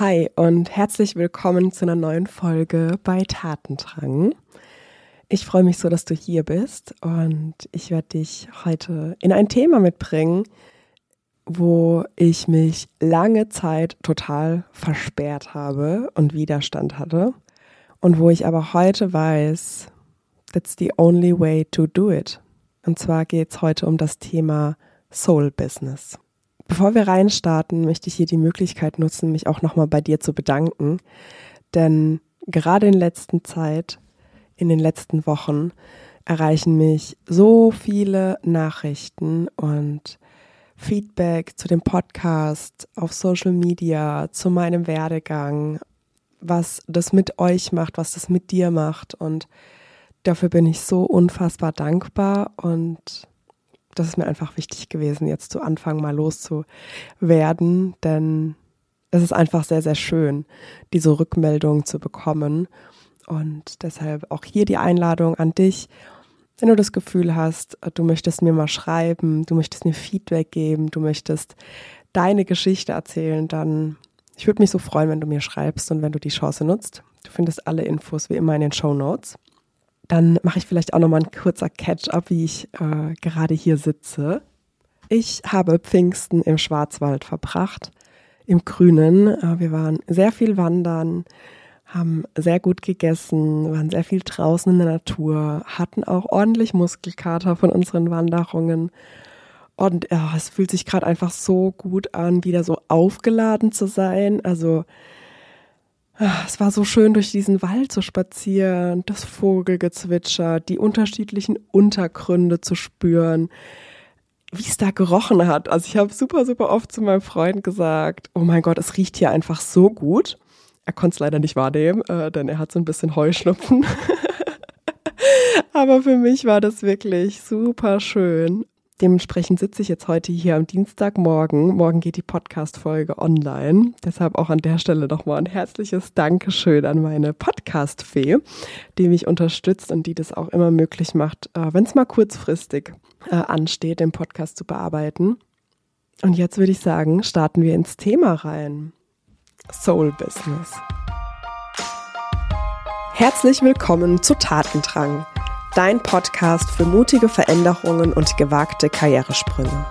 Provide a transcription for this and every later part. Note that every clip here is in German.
Hi und herzlich willkommen zu einer neuen Folge bei Tatendrang. Ich freue mich so, dass du hier bist und ich werde dich heute in ein Thema mitbringen, wo ich mich lange Zeit total versperrt habe und Widerstand hatte und wo ich aber heute weiß, that's the only way to do it. Und zwar geht es heute um das Thema Soul Business. Bevor wir reinstarten, möchte ich hier die Möglichkeit nutzen, mich auch nochmal bei dir zu bedanken. Denn gerade in letzter Zeit, in den letzten Wochen, erreichen mich so viele Nachrichten und Feedback zu dem Podcast, auf Social Media, zu meinem Werdegang, was das mit euch macht, was das mit dir macht. Und dafür bin ich so unfassbar dankbar und das ist mir einfach wichtig gewesen, jetzt zu Anfang mal loszuwerden, denn es ist einfach sehr, sehr schön, diese Rückmeldung zu bekommen. Und deshalb auch hier die Einladung an dich, wenn du das Gefühl hast, du möchtest mir mal schreiben, du möchtest mir Feedback geben, du möchtest deine Geschichte erzählen, dann ich würde mich so freuen, wenn du mir schreibst und wenn du die Chance nutzt. Du findest alle Infos wie immer in den Show Notes. Dann mache ich vielleicht auch noch mal ein kurzer Catch-up, wie ich äh, gerade hier sitze. Ich habe Pfingsten im Schwarzwald verbracht, im Grünen. Äh, wir waren sehr viel wandern, haben sehr gut gegessen, waren sehr viel draußen in der Natur, hatten auch ordentlich Muskelkater von unseren Wanderungen. Und ja, es fühlt sich gerade einfach so gut an, wieder so aufgeladen zu sein. Also es war so schön, durch diesen Wald zu spazieren, das Vogelgezwitscher, die unterschiedlichen Untergründe zu spüren, wie es da gerochen hat. Also ich habe super, super oft zu meinem Freund gesagt, oh mein Gott, es riecht hier einfach so gut. Er konnte es leider nicht wahrnehmen, äh, denn er hat so ein bisschen Heuschnupfen. Aber für mich war das wirklich super schön. Dementsprechend sitze ich jetzt heute hier am Dienstagmorgen. Morgen geht die Podcast-Folge online. Deshalb auch an der Stelle nochmal ein herzliches Dankeschön an meine Podcast-Fee, die mich unterstützt und die das auch immer möglich macht, äh, wenn es mal kurzfristig äh, ansteht, den Podcast zu bearbeiten. Und jetzt würde ich sagen, starten wir ins Thema rein. Soul Business. Herzlich willkommen zu Tatendrang dein Podcast für mutige Veränderungen und gewagte Karrieresprünge.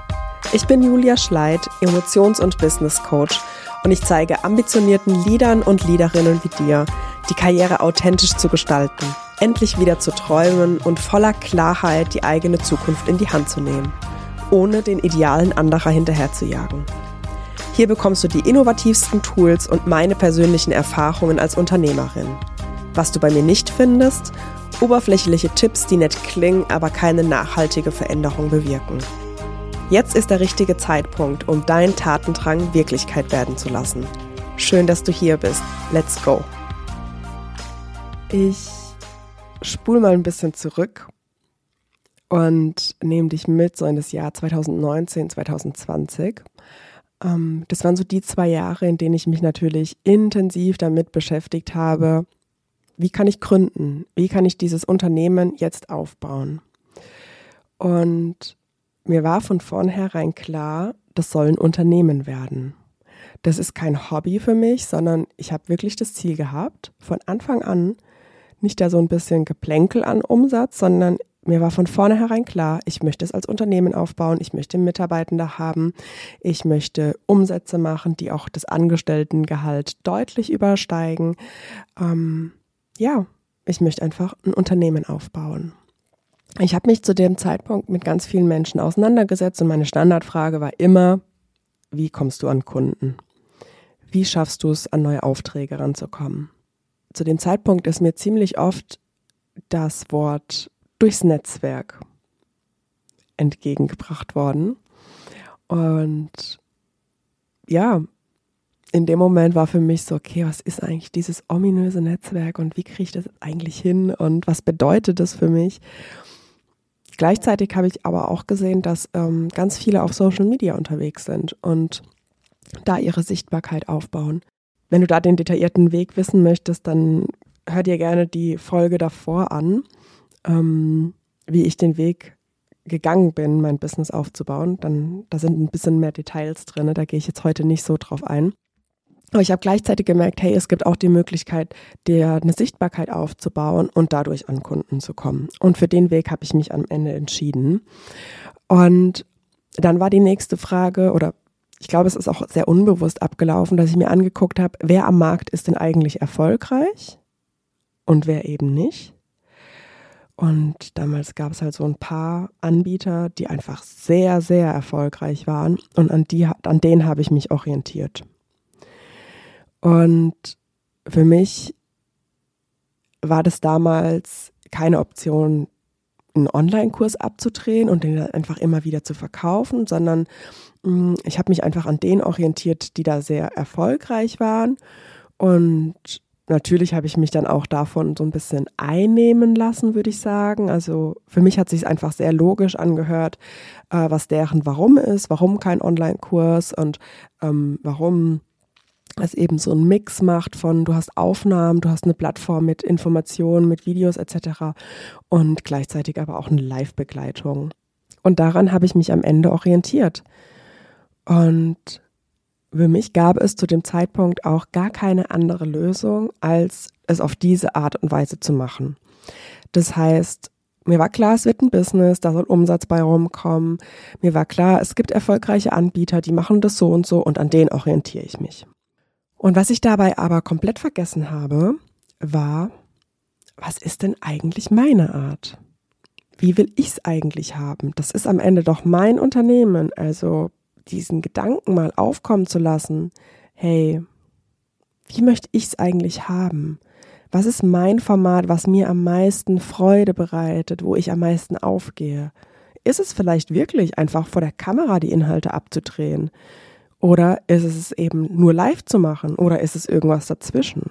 Ich bin Julia Schleid, Emotions- und Business Coach und ich zeige ambitionierten Leadern und Leaderinnen wie dir, die Karriere authentisch zu gestalten, endlich wieder zu träumen und voller Klarheit die eigene Zukunft in die Hand zu nehmen, ohne den Idealen anderer hinterherzujagen. Hier bekommst du die innovativsten Tools und meine persönlichen Erfahrungen als Unternehmerin. Was du bei mir nicht findest Oberflächliche Tipps, die nett klingen, aber keine nachhaltige Veränderung bewirken. Jetzt ist der richtige Zeitpunkt, um deinen Tatendrang Wirklichkeit werden zu lassen. Schön, dass du hier bist. Let's go. Ich spule mal ein bisschen zurück und nehme dich mit so in das Jahr 2019, 2020. Ähm, das waren so die zwei Jahre, in denen ich mich natürlich intensiv damit beschäftigt habe, wie kann ich gründen? Wie kann ich dieses Unternehmen jetzt aufbauen? Und mir war von vornherein klar, das soll ein Unternehmen werden. Das ist kein Hobby für mich, sondern ich habe wirklich das Ziel gehabt, von Anfang an nicht da so ein bisschen Geplänkel an Umsatz, sondern mir war von vornherein klar, ich möchte es als Unternehmen aufbauen, ich möchte Mitarbeitende haben, ich möchte Umsätze machen, die auch das Angestelltengehalt deutlich übersteigen. Ähm, ja, ich möchte einfach ein Unternehmen aufbauen. Ich habe mich zu dem Zeitpunkt mit ganz vielen Menschen auseinandergesetzt und meine Standardfrage war immer, wie kommst du an Kunden? Wie schaffst du es, an neue Aufträge ranzukommen? Zu dem Zeitpunkt ist mir ziemlich oft das Wort durchs Netzwerk entgegengebracht worden. Und ja, in dem Moment war für mich so, okay, was ist eigentlich dieses ominöse Netzwerk und wie kriege ich das eigentlich hin und was bedeutet das für mich? Gleichzeitig habe ich aber auch gesehen, dass ähm, ganz viele auf Social Media unterwegs sind und da ihre Sichtbarkeit aufbauen. Wenn du da den detaillierten Weg wissen möchtest, dann hör dir gerne die Folge davor an, ähm, wie ich den Weg gegangen bin, mein Business aufzubauen. Dann, da sind ein bisschen mehr Details drin, da gehe ich jetzt heute nicht so drauf ein. Aber ich habe gleichzeitig gemerkt, hey, es gibt auch die Möglichkeit, dir eine Sichtbarkeit aufzubauen und dadurch an Kunden zu kommen. Und für den Weg habe ich mich am Ende entschieden. Und dann war die nächste Frage, oder ich glaube, es ist auch sehr unbewusst abgelaufen, dass ich mir angeguckt habe, wer am Markt ist denn eigentlich erfolgreich und wer eben nicht. Und damals gab es halt so ein paar Anbieter, die einfach sehr, sehr erfolgreich waren. Und an, die, an denen habe ich mich orientiert. Und für mich war das damals keine Option, einen Online-Kurs abzudrehen und den einfach immer wieder zu verkaufen, sondern mm, ich habe mich einfach an denen orientiert, die da sehr erfolgreich waren. Und natürlich habe ich mich dann auch davon so ein bisschen einnehmen lassen, würde ich sagen. Also für mich hat sich einfach sehr logisch angehört, äh, was deren Warum ist, warum kein Online-Kurs und ähm, warum es eben so einen Mix macht von, du hast Aufnahmen, du hast eine Plattform mit Informationen, mit Videos etc. und gleichzeitig aber auch eine Live-Begleitung. Und daran habe ich mich am Ende orientiert. Und für mich gab es zu dem Zeitpunkt auch gar keine andere Lösung, als es auf diese Art und Weise zu machen. Das heißt, mir war klar, es wird ein Business, da soll Umsatz bei rumkommen. Mir war klar, es gibt erfolgreiche Anbieter, die machen das so und so und an denen orientiere ich mich. Und was ich dabei aber komplett vergessen habe, war, was ist denn eigentlich meine Art? Wie will ich es eigentlich haben? Das ist am Ende doch mein Unternehmen. Also diesen Gedanken mal aufkommen zu lassen, hey, wie möchte ich es eigentlich haben? Was ist mein Format, was mir am meisten Freude bereitet, wo ich am meisten aufgehe? Ist es vielleicht wirklich einfach vor der Kamera die Inhalte abzudrehen? Oder ist es eben nur live zu machen? Oder ist es irgendwas dazwischen?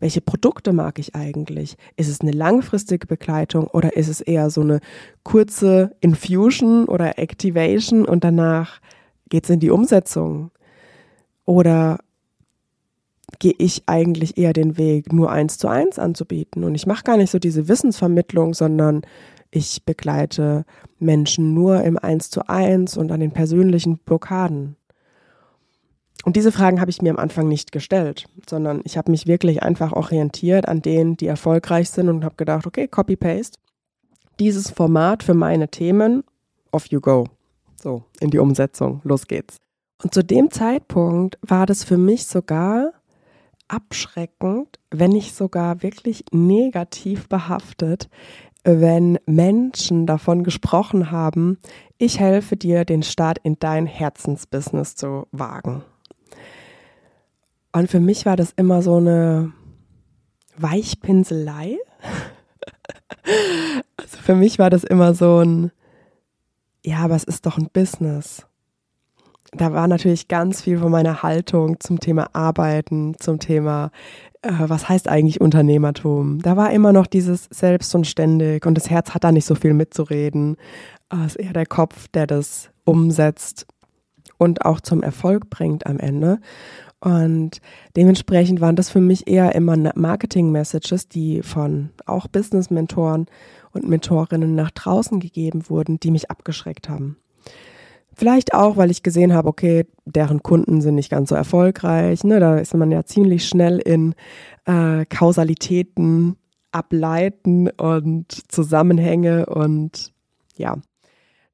Welche Produkte mag ich eigentlich? Ist es eine langfristige Begleitung oder ist es eher so eine kurze Infusion oder Activation und danach geht es in die Umsetzung? Oder gehe ich eigentlich eher den Weg, nur eins zu eins anzubieten? Und ich mache gar nicht so diese Wissensvermittlung, sondern ich begleite Menschen nur im Eins zu eins und an den persönlichen Blockaden. Und diese Fragen habe ich mir am Anfang nicht gestellt, sondern ich habe mich wirklich einfach orientiert an denen, die erfolgreich sind und habe gedacht, okay, Copy-Paste, dieses Format für meine Themen, off you go. So, in die Umsetzung, los geht's. Und zu dem Zeitpunkt war das für mich sogar abschreckend, wenn nicht sogar wirklich negativ behaftet, wenn Menschen davon gesprochen haben, ich helfe dir, den Start in dein Herzensbusiness zu wagen. Und für mich war das immer so eine Weichpinselei. also für mich war das immer so ein, ja, aber es ist doch ein Business. Da war natürlich ganz viel von meiner Haltung zum Thema Arbeiten, zum Thema, äh, was heißt eigentlich Unternehmertum. Da war immer noch dieses Selbst und ständig und das Herz hat da nicht so viel mitzureden. Es ist eher der Kopf, der das umsetzt und auch zum Erfolg bringt am Ende. Und dementsprechend waren das für mich eher immer Marketing-Messages, die von auch Business-Mentoren und Mentorinnen nach draußen gegeben wurden, die mich abgeschreckt haben. Vielleicht auch, weil ich gesehen habe, okay, deren Kunden sind nicht ganz so erfolgreich. Ne? Da ist man ja ziemlich schnell in äh, Kausalitäten ableiten und Zusammenhänge und ja,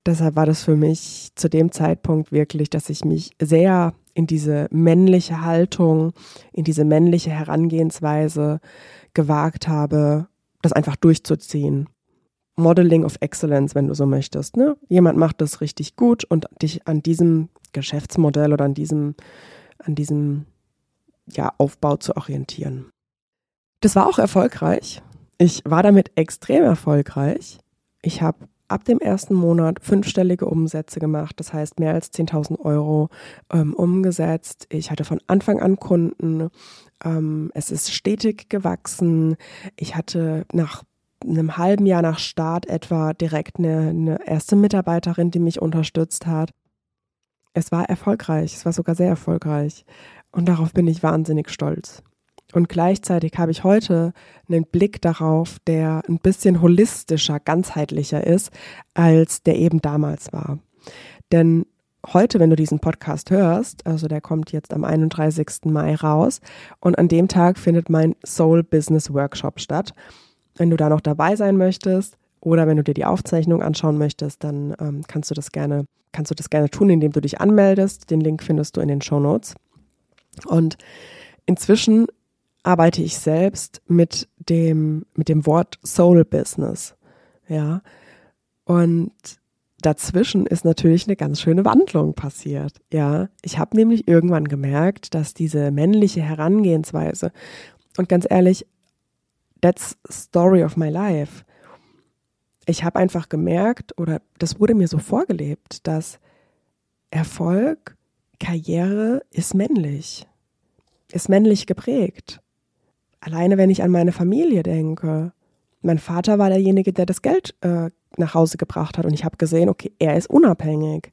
deshalb war das für mich zu dem Zeitpunkt wirklich, dass ich mich sehr in diese männliche Haltung, in diese männliche Herangehensweise gewagt habe, das einfach durchzuziehen. Modeling of Excellence, wenn du so möchtest. Ne? Jemand macht das richtig gut und dich an diesem Geschäftsmodell oder an diesem, an diesem ja, Aufbau zu orientieren. Das war auch erfolgreich. Ich war damit extrem erfolgreich. Ich habe ab dem ersten Monat fünfstellige Umsätze gemacht, das heißt mehr als 10.000 Euro ähm, umgesetzt. Ich hatte von Anfang an Kunden. Ähm, es ist stetig gewachsen. Ich hatte nach einem halben Jahr nach Start etwa direkt eine, eine erste Mitarbeiterin, die mich unterstützt hat. Es war erfolgreich, es war sogar sehr erfolgreich. Und darauf bin ich wahnsinnig stolz. Und gleichzeitig habe ich heute einen Blick darauf, der ein bisschen holistischer, ganzheitlicher ist, als der eben damals war. Denn heute, wenn du diesen Podcast hörst, also der kommt jetzt am 31. Mai raus und an dem Tag findet mein Soul Business Workshop statt. Wenn du da noch dabei sein möchtest oder wenn du dir die Aufzeichnung anschauen möchtest, dann ähm, kannst du das gerne, kannst du das gerne tun, indem du dich anmeldest. Den Link findest du in den Show Notes. Und inzwischen arbeite ich selbst mit dem, mit dem Wort Soul Business. Ja. Und dazwischen ist natürlich eine ganz schöne Wandlung passiert. Ja, ich habe nämlich irgendwann gemerkt, dass diese männliche Herangehensweise und ganz ehrlich, that's story of my life. Ich habe einfach gemerkt oder das wurde mir so vorgelebt, dass Erfolg, Karriere ist männlich, ist männlich geprägt. Alleine wenn ich an meine Familie denke, mein Vater war derjenige, der das Geld äh, nach Hause gebracht hat und ich habe gesehen, okay, er ist unabhängig.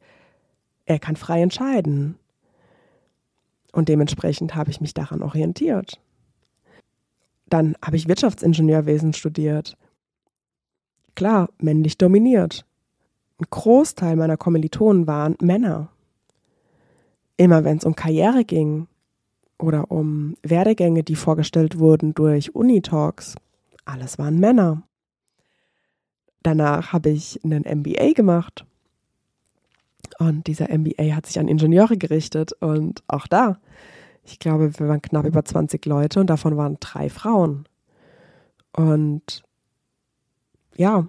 Er kann frei entscheiden. Und dementsprechend habe ich mich daran orientiert. Dann habe ich Wirtschaftsingenieurwesen studiert. Klar, männlich dominiert. Ein Großteil meiner Kommilitonen waren Männer. Immer wenn es um Karriere ging oder um Werdegänge, die vorgestellt wurden durch Unitalks, alles waren Männer. Danach habe ich einen MBA gemacht. Und dieser MBA hat sich an Ingenieure gerichtet. Und auch da, ich glaube, wir waren knapp über 20 Leute und davon waren drei Frauen. Und ja,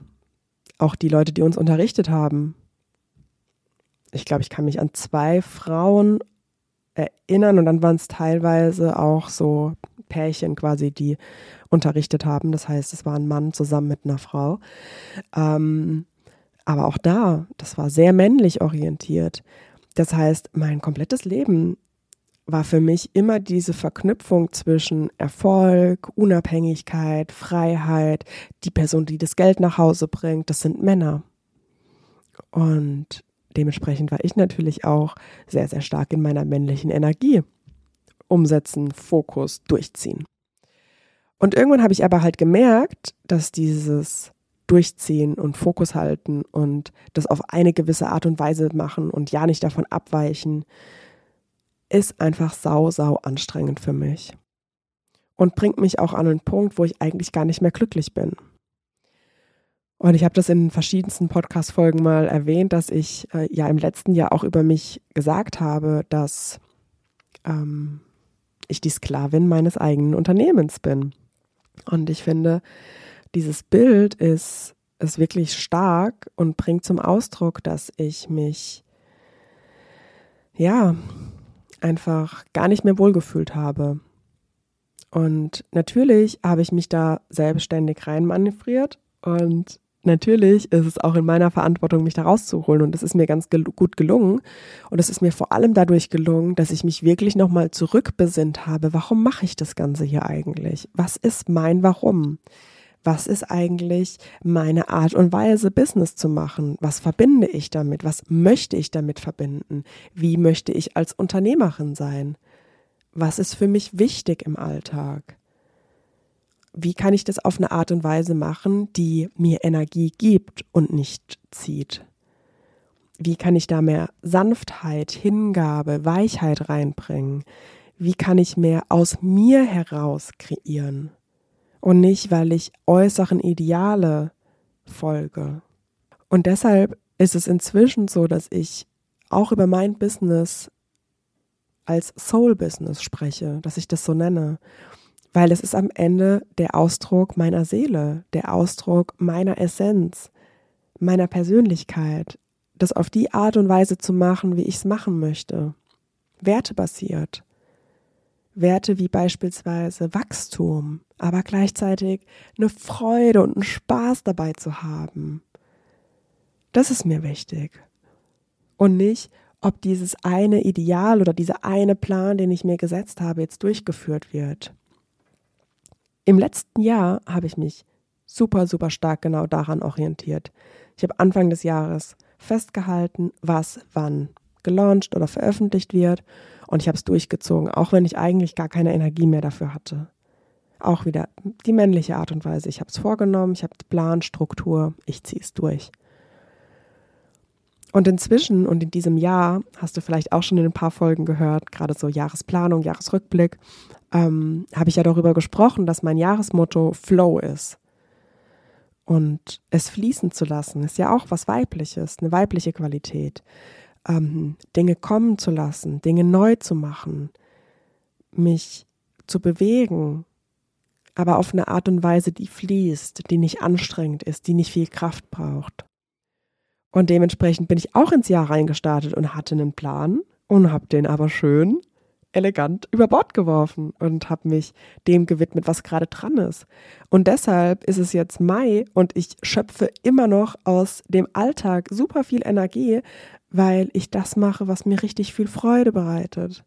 auch die Leute, die uns unterrichtet haben. Ich glaube, ich kann mich an zwei Frauen erinnern und dann waren es teilweise auch so Pärchen quasi, die unterrichtet haben. Das heißt, es war ein Mann zusammen mit einer Frau. Ähm, aber auch da, das war sehr männlich orientiert. Das heißt, mein komplettes Leben war für mich immer diese Verknüpfung zwischen Erfolg, Unabhängigkeit, Freiheit, die Person, die das Geld nach Hause bringt, das sind Männer. Und dementsprechend war ich natürlich auch sehr, sehr stark in meiner männlichen Energie. Umsetzen, Fokus, durchziehen. Und irgendwann habe ich aber halt gemerkt, dass dieses Durchziehen und Fokus halten und das auf eine gewisse Art und Weise machen und ja nicht davon abweichen, ist einfach sau, sau anstrengend für mich. Und bringt mich auch an einen Punkt, wo ich eigentlich gar nicht mehr glücklich bin. Und ich habe das in verschiedensten Podcast-Folgen mal erwähnt, dass ich äh, ja im letzten Jahr auch über mich gesagt habe, dass ähm, ich die Sklavin meines eigenen Unternehmens bin. Und ich finde, dieses Bild ist, ist wirklich stark und bringt zum Ausdruck, dass ich mich, ja, einfach gar nicht mehr wohlgefühlt habe. Und natürlich habe ich mich da selbstständig reinmanövriert und natürlich ist es auch in meiner Verantwortung, mich da rauszuholen. Und das ist mir ganz gel gut gelungen. Und es ist mir vor allem dadurch gelungen, dass ich mich wirklich nochmal zurückbesinnt habe. Warum mache ich das Ganze hier eigentlich? Was ist mein Warum? Was ist eigentlich meine Art und Weise, Business zu machen? Was verbinde ich damit? Was möchte ich damit verbinden? Wie möchte ich als Unternehmerin sein? Was ist für mich wichtig im Alltag? Wie kann ich das auf eine Art und Weise machen, die mir Energie gibt und nicht zieht? Wie kann ich da mehr Sanftheit, Hingabe, Weichheit reinbringen? Wie kann ich mehr aus mir heraus kreieren? Und nicht, weil ich äußeren Ideale folge. Und deshalb ist es inzwischen so, dass ich auch über mein Business als Soul Business spreche, dass ich das so nenne weil es ist am Ende der Ausdruck meiner Seele, der Ausdruck meiner Essenz, meiner Persönlichkeit, das auf die Art und Weise zu machen, wie ich es machen möchte. Wertebasiert. Werte wie beispielsweise Wachstum, aber gleichzeitig eine Freude und einen Spaß dabei zu haben. Das ist mir wichtig. Und nicht, ob dieses eine Ideal oder dieser eine Plan, den ich mir gesetzt habe, jetzt durchgeführt wird. Im letzten Jahr habe ich mich super, super stark genau daran orientiert. Ich habe Anfang des Jahres festgehalten, was wann gelauncht oder veröffentlicht wird und ich habe es durchgezogen, auch wenn ich eigentlich gar keine Energie mehr dafür hatte. Auch wieder die männliche Art und Weise. Ich habe es vorgenommen, ich habe Plan, Struktur, ich ziehe es durch. Und inzwischen und in diesem Jahr, hast du vielleicht auch schon in ein paar Folgen gehört, gerade so Jahresplanung, Jahresrückblick, ähm, habe ich ja darüber gesprochen, dass mein Jahresmotto Flow ist. Und es fließen zu lassen, ist ja auch was Weibliches, eine weibliche Qualität. Ähm, Dinge kommen zu lassen, Dinge neu zu machen, mich zu bewegen, aber auf eine Art und Weise, die fließt, die nicht anstrengend ist, die nicht viel Kraft braucht. Und dementsprechend bin ich auch ins Jahr reingestartet und hatte einen Plan und habe den aber schön elegant über Bord geworfen und habe mich dem gewidmet, was gerade dran ist. Und deshalb ist es jetzt Mai und ich schöpfe immer noch aus dem Alltag super viel Energie, weil ich das mache, was mir richtig viel Freude bereitet.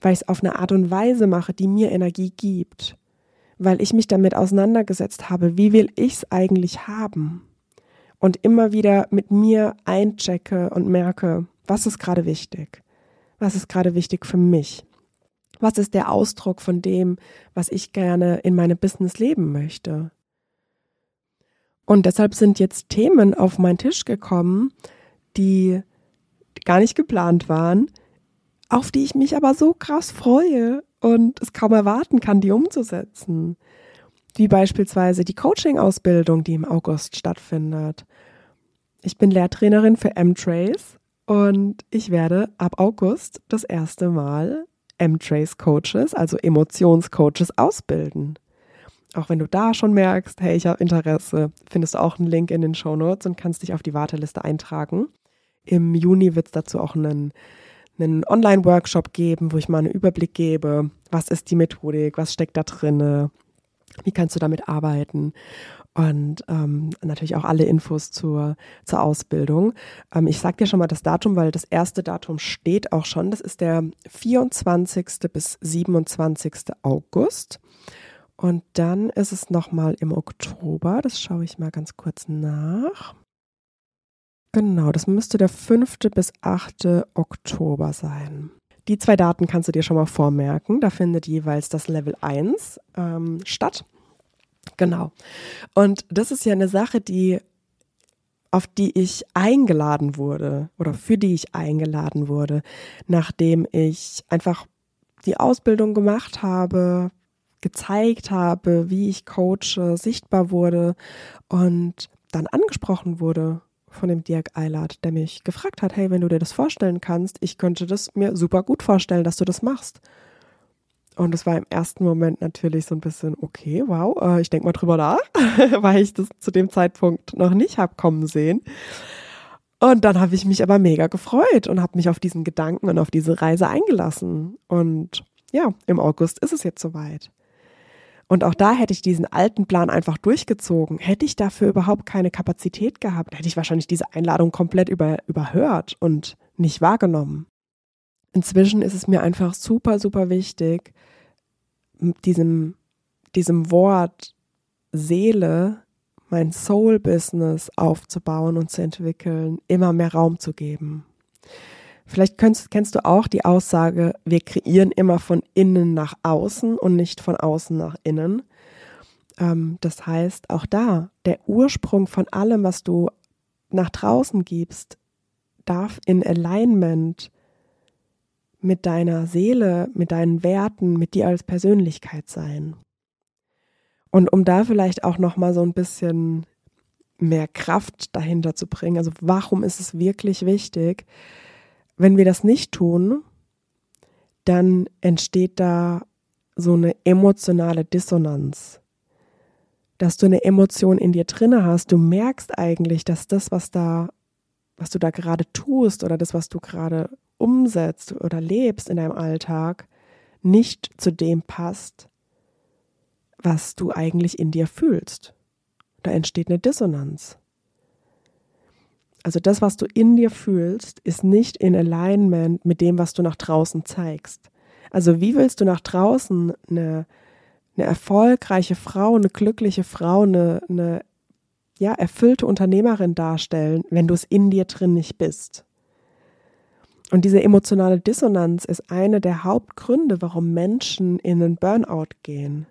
Weil ich es auf eine Art und Weise mache, die mir Energie gibt. Weil ich mich damit auseinandergesetzt habe, wie will ich es eigentlich haben? Und immer wieder mit mir einchecke und merke, was ist gerade wichtig? Was ist gerade wichtig für mich? Was ist der Ausdruck von dem, was ich gerne in meinem Business leben möchte? Und deshalb sind jetzt Themen auf meinen Tisch gekommen, die gar nicht geplant waren, auf die ich mich aber so krass freue und es kaum erwarten kann, die umzusetzen. Wie beispielsweise die Coaching-Ausbildung, die im August stattfindet. Ich bin Lehrtrainerin für M-Trace und ich werde ab August das erste Mal M-Trace Coaches, also Emotionscoaches, ausbilden. Auch wenn du da schon merkst, hey, ich habe Interesse, findest du auch einen Link in den Show Notes und kannst dich auf die Warteliste eintragen. Im Juni wird es dazu auch einen, einen Online-Workshop geben, wo ich mal einen Überblick gebe, was ist die Methodik, was steckt da drinne, wie kannst du damit arbeiten und ähm, natürlich auch alle Infos zur, zur Ausbildung. Ähm, ich sage dir schon mal das Datum, weil das erste Datum steht auch schon. Das ist der 24. bis 27. August. Und dann ist es nochmal im Oktober. Das schaue ich mal ganz kurz nach. Genau, das müsste der 5. bis 8. Oktober sein. Die zwei Daten kannst du dir schon mal vormerken. Da findet jeweils das Level 1 ähm, statt. Genau. Und das ist ja eine Sache, die auf die ich eingeladen wurde oder für die ich eingeladen wurde, nachdem ich einfach die Ausbildung gemacht habe, gezeigt habe, wie ich coache, sichtbar wurde und dann angesprochen wurde von dem Dirk Eilert, der mich gefragt hat, hey, wenn du dir das vorstellen kannst, ich könnte das mir super gut vorstellen, dass du das machst. Und es war im ersten Moment natürlich so ein bisschen, okay, wow, äh, ich denke mal drüber nach, weil ich das zu dem Zeitpunkt noch nicht habe kommen sehen. Und dann habe ich mich aber mega gefreut und habe mich auf diesen Gedanken und auf diese Reise eingelassen. Und ja, im August ist es jetzt soweit. Und auch da hätte ich diesen alten Plan einfach durchgezogen. Hätte ich dafür überhaupt keine Kapazität gehabt, hätte ich wahrscheinlich diese Einladung komplett über, überhört und nicht wahrgenommen. Inzwischen ist es mir einfach super, super wichtig, diesem, diesem Wort Seele, mein Soul-Business aufzubauen und zu entwickeln, immer mehr Raum zu geben. Vielleicht kennst, kennst du auch die Aussage, wir kreieren immer von innen nach außen und nicht von außen nach innen. Ähm, das heißt, auch da, der Ursprung von allem, was du nach draußen gibst, darf in Alignment mit deiner Seele, mit deinen Werten, mit dir als Persönlichkeit sein. Und um da vielleicht auch noch mal so ein bisschen mehr Kraft dahinter zu bringen, also warum ist es wirklich wichtig, wenn wir das nicht tun, dann entsteht da so eine emotionale Dissonanz. Dass du eine Emotion in dir drinne hast, du merkst eigentlich, dass das, was da, was du da gerade tust oder das, was du gerade umsetzt oder lebst in deinem Alltag, nicht zu dem passt, was du eigentlich in dir fühlst. Da entsteht eine Dissonanz. Also das, was du in dir fühlst, ist nicht in Alignment mit dem, was du nach draußen zeigst. Also wie willst du nach draußen eine, eine erfolgreiche Frau, eine glückliche Frau, eine, eine ja, erfüllte Unternehmerin darstellen, wenn du es in dir drin nicht bist? Und diese emotionale Dissonanz ist eine der Hauptgründe, warum Menschen in einen Burnout gehen.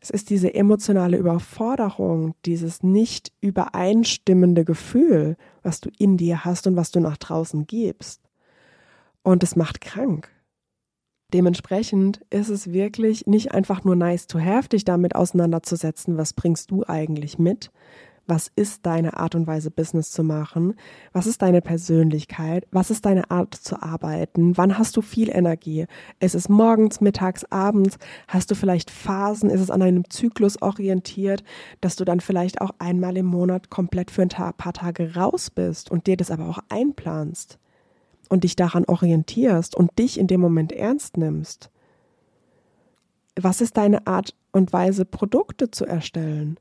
Es ist diese emotionale Überforderung, dieses nicht übereinstimmende Gefühl, was du in dir hast und was du nach draußen gibst. Und es macht krank. Dementsprechend ist es wirklich nicht einfach nur nice to have, dich damit auseinanderzusetzen, was bringst du eigentlich mit, was ist deine Art und Weise, Business zu machen? Was ist deine Persönlichkeit? Was ist deine Art zu arbeiten? Wann hast du viel Energie? Ist es morgens, mittags, abends? Hast du vielleicht Phasen? Ist es an einem Zyklus orientiert, dass du dann vielleicht auch einmal im Monat komplett für ein paar Tage raus bist und dir das aber auch einplanst und dich daran orientierst und dich in dem Moment ernst nimmst? Was ist deine Art und Weise, Produkte zu erstellen?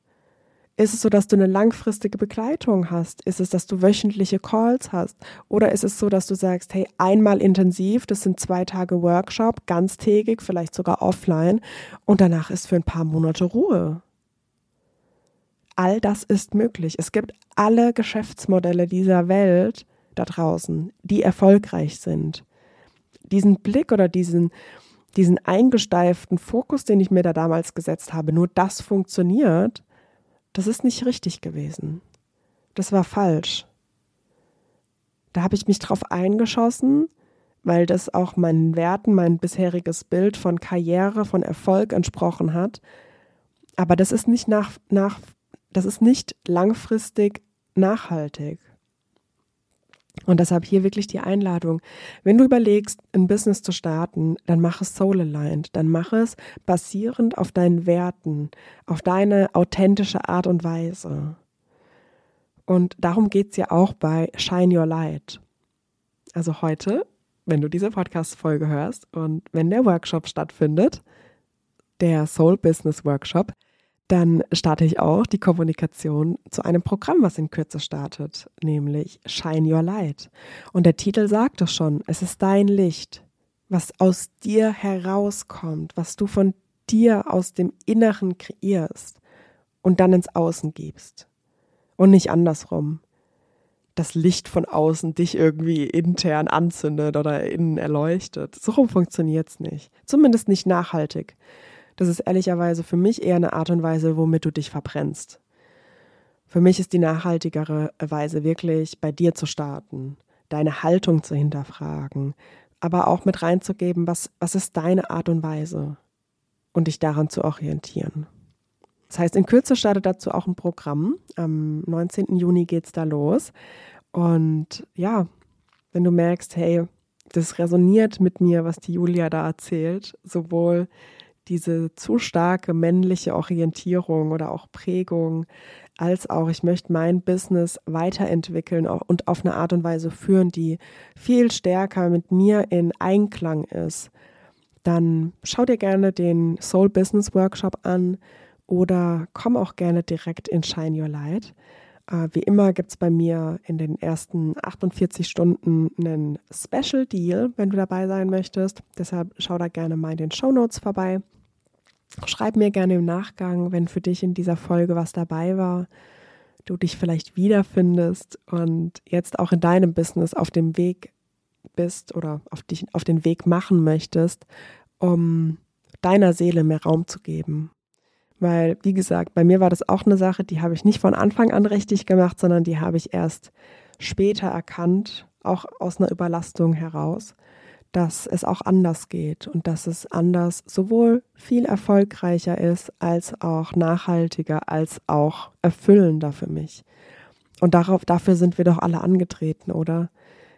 Ist es so, dass du eine langfristige Begleitung hast? Ist es, dass du wöchentliche Calls hast? Oder ist es so, dass du sagst, hey, einmal intensiv, das sind zwei Tage Workshop, ganztägig, vielleicht sogar offline und danach ist für ein paar Monate Ruhe? All das ist möglich. Es gibt alle Geschäftsmodelle dieser Welt da draußen, die erfolgreich sind. Diesen Blick oder diesen, diesen eingesteiften Fokus, den ich mir da damals gesetzt habe, nur das funktioniert, das ist nicht richtig gewesen. Das war falsch. Da habe ich mich drauf eingeschossen, weil das auch meinen Werten, mein bisheriges Bild von Karriere, von Erfolg entsprochen hat. Aber das ist nicht nach, nach das ist nicht langfristig nachhaltig. Und deshalb hier wirklich die Einladung. Wenn du überlegst, ein Business zu starten, dann mach es soul aligned. Dann mach es basierend auf deinen Werten, auf deine authentische Art und Weise. Und darum geht es ja auch bei Shine Your Light. Also heute, wenn du diese Podcast-Folge hörst und wenn der Workshop stattfindet, der Soul Business Workshop, dann starte ich auch die Kommunikation zu einem Programm, was in Kürze startet, nämlich Shine Your Light. Und der Titel sagt es schon, es ist dein Licht, was aus dir herauskommt, was du von dir aus dem Inneren kreierst und dann ins Außen gibst. Und nicht andersrum. Das Licht von außen dich irgendwie intern anzündet oder innen erleuchtet. So funktioniert es nicht. Zumindest nicht nachhaltig. Das ist ehrlicherweise für mich eher eine Art und Weise, womit du dich verbrennst. Für mich ist die nachhaltigere Weise wirklich bei dir zu starten, deine Haltung zu hinterfragen, aber auch mit reinzugeben, was, was ist deine Art und Weise und dich daran zu orientieren. Das heißt, in Kürze startet dazu auch ein Programm. Am 19. Juni geht es da los. Und ja, wenn du merkst, hey, das resoniert mit mir, was die Julia da erzählt, sowohl diese zu starke männliche Orientierung oder auch Prägung, als auch ich möchte mein Business weiterentwickeln und auf eine Art und Weise führen, die viel stärker mit mir in Einklang ist, dann schau dir gerne den Soul Business Workshop an oder komm auch gerne direkt in Shine Your Light. Äh, wie immer gibt es bei mir in den ersten 48 Stunden einen Special Deal, wenn du dabei sein möchtest. Deshalb schau da gerne mal in den Show Notes vorbei. Schreib mir gerne im Nachgang, wenn für dich in dieser Folge was dabei war, du dich vielleicht wiederfindest und jetzt auch in deinem Business auf dem Weg bist oder auf dich auf den Weg machen möchtest, um deiner Seele mehr Raum zu geben. Weil, wie gesagt, bei mir war das auch eine Sache, die habe ich nicht von Anfang an richtig gemacht, sondern die habe ich erst später erkannt, auch aus einer Überlastung heraus dass es auch anders geht und dass es anders sowohl viel erfolgreicher ist, als auch nachhaltiger, als auch erfüllender für mich. Und darauf, dafür sind wir doch alle angetreten, oder?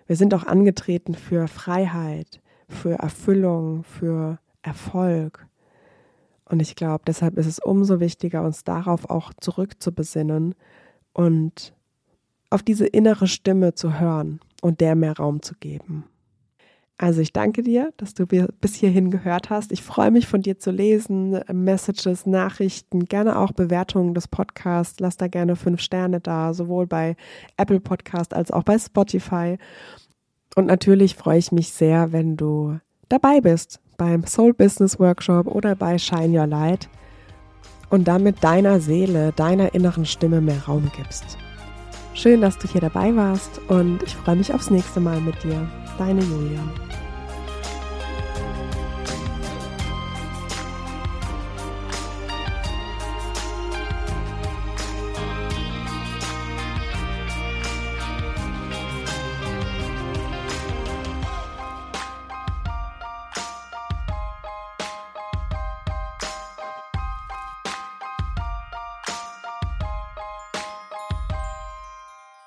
Wir sind auch angetreten für Freiheit, für Erfüllung, für Erfolg. Und ich glaube, deshalb ist es umso wichtiger, uns darauf auch zurückzubesinnen und auf diese innere Stimme zu hören und der mehr Raum zu geben. Also ich danke dir, dass du bis hierhin gehört hast. Ich freue mich von dir zu lesen, Messages, Nachrichten, gerne auch Bewertungen des Podcasts. Lass da gerne fünf Sterne da, sowohl bei Apple Podcast als auch bei Spotify. Und natürlich freue ich mich sehr, wenn du dabei bist beim Soul Business Workshop oder bei Shine Your Light und damit deiner Seele, deiner inneren Stimme mehr Raum gibst. Schön, dass du hier dabei warst und ich freue mich aufs nächste Mal mit dir. Deine Julia.